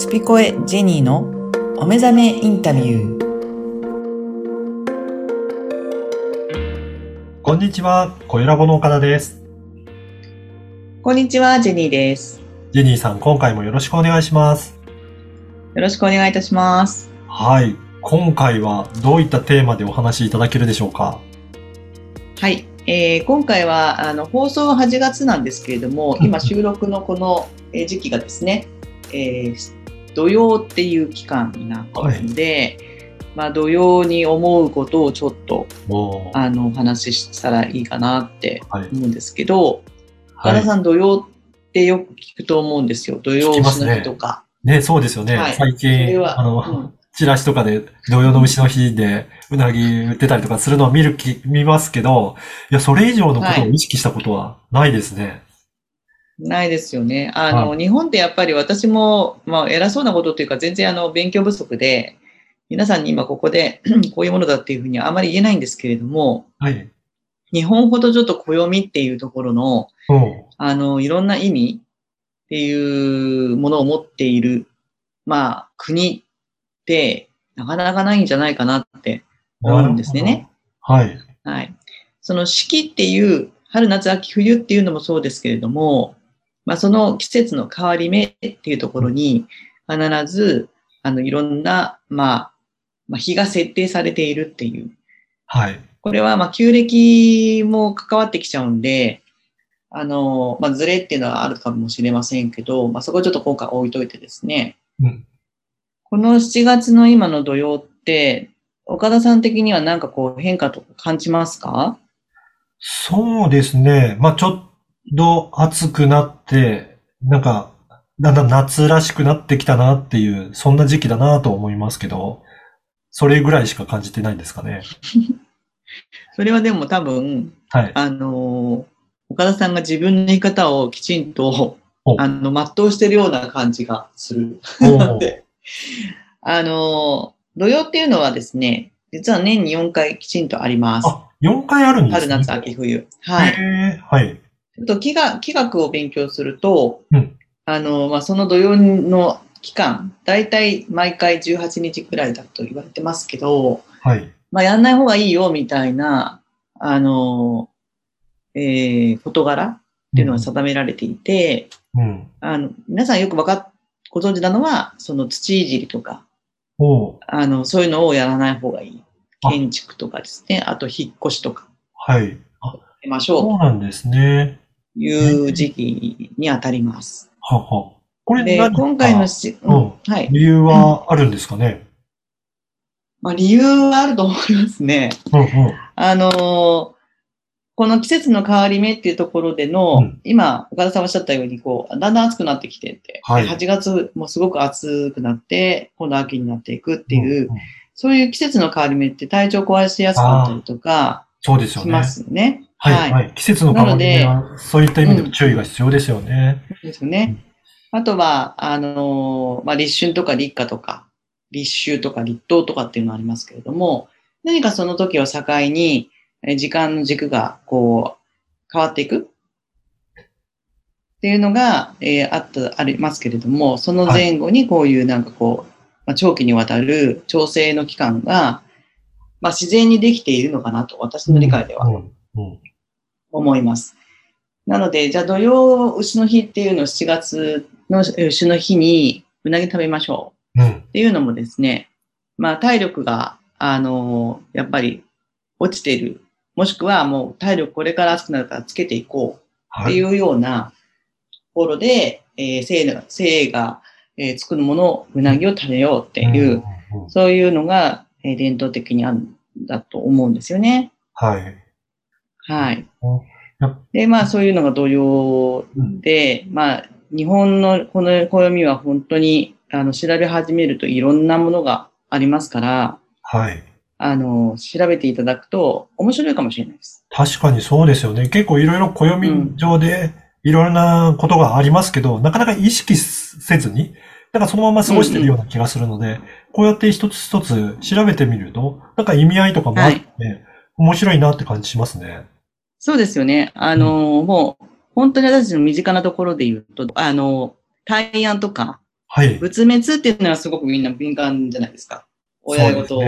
スピコエジェニーのお目覚めインタビュー。こんにちは、声ラボの岡田です。こんにちは、ジェニーです。ジェニーさん、今回もよろしくお願いします。よろしくお願いいたします。はい。今回はどういったテーマでお話しいただけるでしょうか？はい。えー今回はあの放送は8月なんですけれども、今収録のこのえー時期がですね、えー土曜っていう期間になっているので、まあ土曜に思うことをちょっとあのお話ししたらいいかなってはい。思うんですけど、岡はい。田さん土曜ってよく聞くと思うんですよ。土曜牛の日とか。ね、そうですよね。はい最近、はあの、うんチラシとかで、土曜の牛の日で、うなぎ売ってたりとかするのを見るき、見ますけど、いや、それ以上のことを意識したことはないですね。ないですよね。あの、は日本ってやっぱり私も、まあ、偉そうなことというか、全然あの、勉強不足で、皆さんに今ここで、こういうものだっていうふうにはあまり言えないんですけれども、はい。日本ほどちょっと暦っていうところの、うん。あの、いろんな意味っていうものを持っている、まあ、国って、なかなかないんじゃないかなって思うんですね。はい。はい。その四季っていう、春夏秋冬っていうのもそうですけれども、まあその季節の変わり目っていうところに、必ず、あの、いろんな、まあ、まあ、日が設定されているっていう。はい。これは、まあ、旧暦も関わってきちゃうんで、あの、まあ、ズレっていうのはあるかもしれませんけど、まあ、そこはちょっと今回置いといてですね。うん。この7月の今の土曜って、岡田さん的には何かこう変化とか感じますか？そうですね。まあちょっと暑くなって、なんか、だんだん夏らしくなってきたなっていう、そんな時期だなと思いますけど、それぐらいしか感じてないんですかね。それはでも多分、はい。あの、岡田さんが自分の言い方をきちんとお、あの、全うしてるような感じがする。あの、土曜っていうのはですね、実は年に4回きちんとあります。あ、4回あるんですね。春、夏、秋、冬。はい。はい。と気が気学を勉強すると、うんあの、まあ、その土曜の期間、だいたい毎回18日くらいだと言われてますけど、はい。まあ、やんない方がいいよ、みたいな、あの、えー、事柄っていうのが定められていて、うん。あの、皆さんよくわかっ、ご存知なのは、その土いじりとか、あの、そういうのをやらない方がいい。あ建築とかですね、あと引っ越しとか、はい。あ、しましそょうなんですね。いう時期に当たります。はは。これで、今回のし、うんうんはい。理由はあるんですかね？まあ、理由はあると思いますね。うんうん。あのーこの季節の変わり目っていうところでの、うん今、岡田さんおっしゃったように、こう、だんだん暑くなってきてて、はい8月もすごく暑くなって、今度秋になっていくっていう、んんそういう季節の変わり目って体調壊しやすかったりとかそうですよね。しますよね。はい、はい。季節の変わりは、そういった意味でも注意が必要ですよね。ですよね。あとは、あのーまあ、立春とか立夏とか、立秋とか立冬とかっていうのがありますけれども、何かその時を境に、え時間の軸がこう、変わっていくっていうのが、えーあった、ありますけれども、その前後にこういうなんかこう、まあ、長期にわたる調整の期間が、まあ、自然にできているのかなと、私の理解では。うん。うん思います。なので、じゃあ土曜牛の日っていうのを7月の牛の日にうなぎ食べましょううん。っていうのもですね、まあ体力が、あのやっぱり落ちている。もしくはもう体力これから暑くなるからつけていこうはい。っていうようなところで、えー性が、性が、えー作るものを、うなぎを食べようっていう、そういうのが、えー伝統的にあるんだと思うんですよね。はい。はい。で、まあそういうのが土曜で、まあ日本のこの暦は本当にあの調べ始めるといろんなものがありますから、はい。あの、調べていただくと面白いかもしれないです。確かにそうですよね。結構いろいろ暦上でいろいろなことがありますけど、なかなか意識せずに、なんかそのまま過ごしてるような気がするので、こうやって一つ一つ調べてみると、なんか意味合いとかもあって、面白いなって感じしますね。そうですよね。あの、もう本当に私たちの身近なところで言うと、あの、大安とか、はい。仏滅っていうのはすごくみんな敏感じゃないですか。親事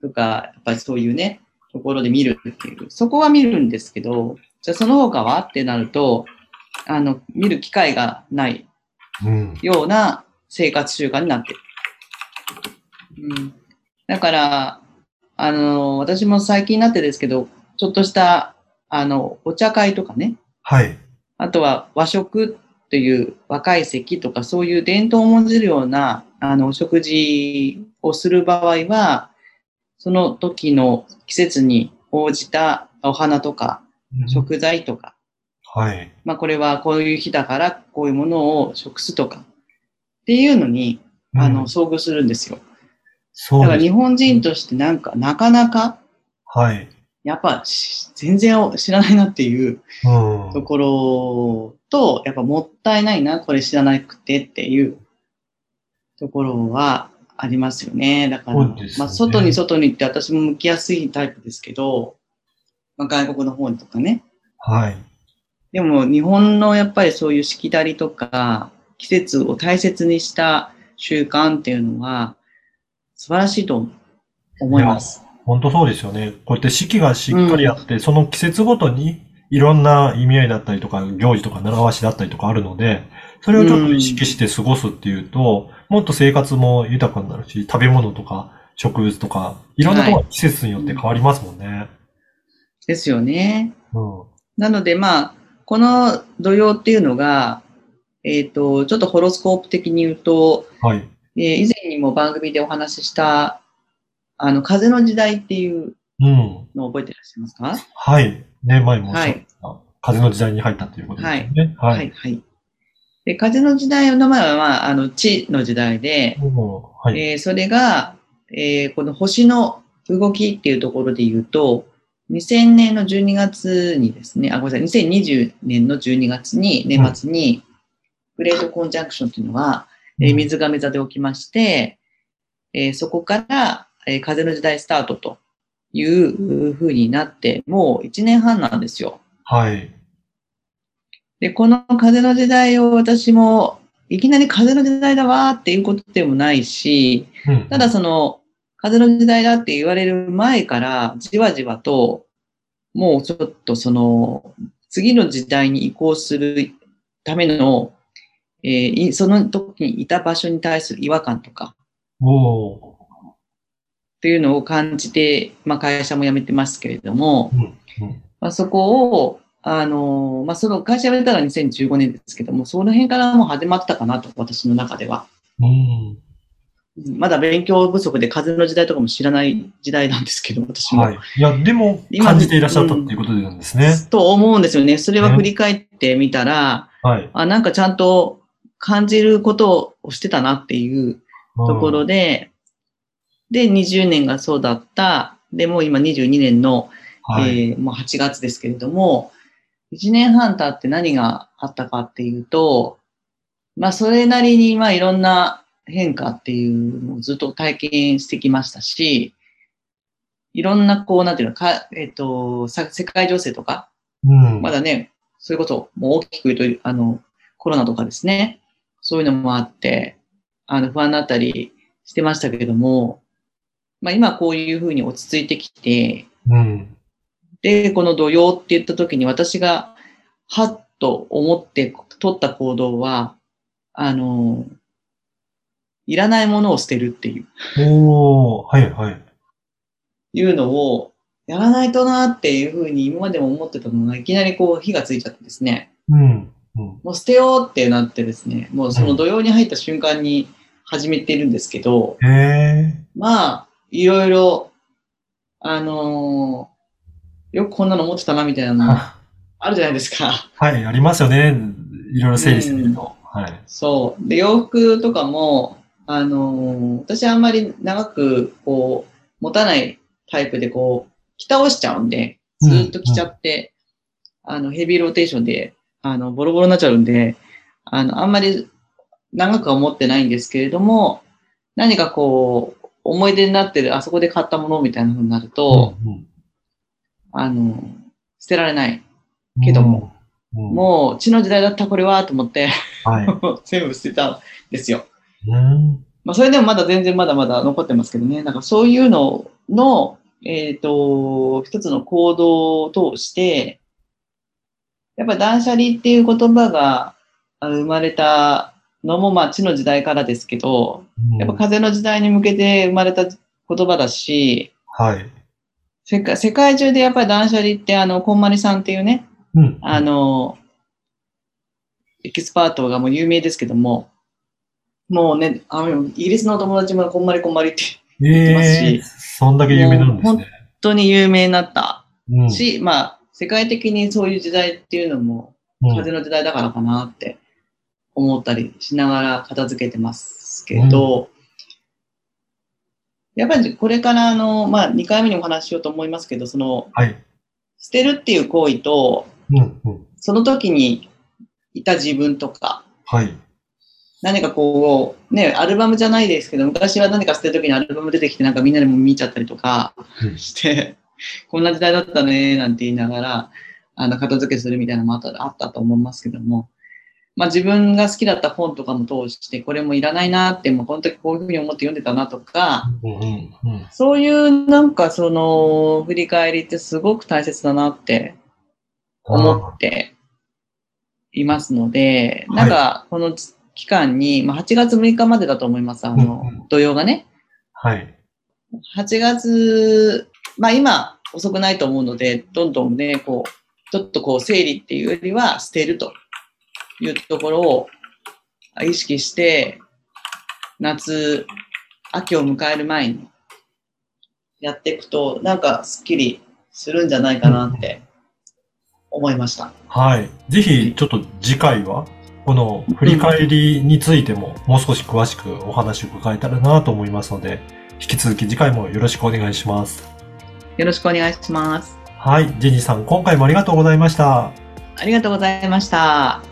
とか、やっぱりそういうね、ところで見るっていう。そこは見るんですけど、じゃあその他はってなると、あの、見る機会がないうん。ような生活習慣になってる。うん。だから、あの、私も最近になってですけど、ちょっとした、あの、お茶会とかね、はい。あとは和食という若い席とかそういう伝統を重んじるようなあのお食事をする場合は、その時の季節に応じたお花とかうん食材とか、はい。まあこれはこういう日だからこういうものを食すとかっていうのにあのうん遭遇するんですよ。そう。だから日本人としてなんかなかなかはい。やっぱし全然知らないなっていううん。ところと、やっぱもったいないな、これ知らなくてっていうところはありますよね。だから、ねまあ、外に外にって私も向きやすいタイプですけど、まあ、外国の方にとかね。はい。でも日本のやっぱりそういうしきたりとか、季節を大切にした習慣っていうのは素晴らしいと思います。本当そうですよね。こうやって四季がしっかりあって、その季節ごとにいろんな意味合いだったりとか、行事とか習わしだったりとかあるので、それをちょっと意識して過ごすっていうと、もっと生活も豊かになるし、食べ物とか植物とか、いろんなところが季節によって変わりますもんね。ですよね。うん。なので、まあ、この土曜っていうのが、えっ、と、ちょっとホロスコープ的に言うと、はい。えー以前にも番組でお話しした、あの、風の時代っていううん。のを覚えていらっしゃいますか？はい。ね、前もおっしゃった、風の時代に入ったということですよね。は。はいい、はい。で、風の時代の前は、まあ、あの、地の時代で、うんはい。えーそれが、えーこの星の動きっていうところで言うと、2000年の12月にですね、あ、ごめんなさい、2020年の12月に、年末に、グレートコンジャンクションっていうのは、えー水亀座で起きまして、えーそこから、えー風の時代スタートという風になって、もう1年半なんですよ。はい。で、この風の時代を私も、いきなり風の時代だわーっていうことでもないし、うんただその、風の時代だって言われる前から、じわじわと、もうちょっとその、次の時代に移行するための、えーいその時にいた場所に対する違和感とか、おーっていうのを感じて、まあ会社も辞めてますけれども、うんうんまあそこを、あの、まあその会社辞めたのは2015年ですけども、その辺からもう始まったかなと、私の中では。うん。まだ勉強不足で風の時代とかも知らない時代なんですけど、私も。はい。いや、でも、今感じていらっしゃったっていうことなんですね。と思うんですよね。それは振り返ってみたら、はい。あ、なんかちゃんと感じることをしてたなっていうところで、で、20年がそうだった。で、もう今22年の、はい。えーもう8月ですけれども、1年半経って何があったかっていうと、まあ、それなりに、まあ、いろんな変化っていうのをずっと体験してきましたし、いろんな、こう、なんていうのか、えっ、と、さ世界情勢とか、うん。まだね、そういうこと、もう大きく言うと、あの、コロナとかですね、そういうのもあって、あの、不安になったりしてましたけれども、まあ今こういうふうに落ち着いてきて、うん。で、この土曜って言った時に私が、はっと思って取った行動は、あの、いらないものを捨てるっていう、おー、はい、はい。いうのを、やらないとなっていうふうに今までも思ってたのが、いきなりこう火がついちゃってですね、うん。うん。もう捨てようってなってですね、もうその土曜に入った瞬間に始めてるんですけど。まあ、いろいろ、あのーよくこんなの持ってたなみたいなのはあるじゃないですか。はい、ありますよね。いろいろ整理してみると。はい。そう。で、洋服とかも、あのー私あんまり長く、こう、持たないタイプで、こう、着倒しちゃうんで、ずーっと着ちゃって、あの、ヘビーローテーションで、あの、ボロボロになっちゃうんで、あの、あんまり長くは持ってないんですけれども、何かこう、思い出になってる、あそこで買ったものみたいな風になると、うんうんあの、捨てられない。けども。うんもう血の時代だったこれはと思って、はい。全部捨てたんですよ。うん。まあ、それでもまだ全然まだまだ残ってますけどね。なんかそういうのの、えっ、と、一つの行動を通して、やっぱ断捨離っていう言葉が生まれたのも、まあ、地の時代からですけど、やっぱ風の時代に向けて生まれた言葉だし、はい。世界世界中でやっぱり断捨離って、あの、こんまりさんっていうね、うん。あの、エキスパートがもう有名ですけども、もうね、あの、イギリスのお友達もこんまりこんまりってえますえしそんだけ有名なんですね。本当に有名になったうん。し、まあ、世界的にそういう時代っていうのも、うん風の時代だからかなって思ったりしながら片付けてますけど、やっぱりこれからあの、まあ、2回目にお話ししようと思いますけど、その、はい。捨てるっていう行為と、うん。うん。その時にいた自分とか、はい。何かこう、ね、アルバムじゃないですけど、昔は何か捨てる時にアルバム出てきて、なんかみんなでも見ちゃったりとかうんして、こんな時代だったね、なんて言いながら、あの、片付けするみたいなのもあったあったと思いますけども、まあ自分が好きだった本とかも通して、これもいらないなって、もうこの時こういうふうに思って読んでたなとか、うん。うん。うん。そういうなんかその、振り返りってすごく大切だなって思っていますので、はいなんかこの期間に、まあ、8月6日までだと思います、あの土曜がね。はい。8月、まあ今遅くないと思うので、どんどんね、こう、ちょっとこう整理っていうよりは捨てるというところを意識して、夏、秋を迎える前にやっていくと、なんかスッキリするんじゃないかなって思いました。はい。ぜひ、ちょっと次回は、この振り返りについても、もう少し詳しくお話を伺えたらなと思いますので、引き続き次回もよろしくお願いします。よろしくお願いします。はい。ジェニーさん、今回もありがとうございました。ありがとうございました。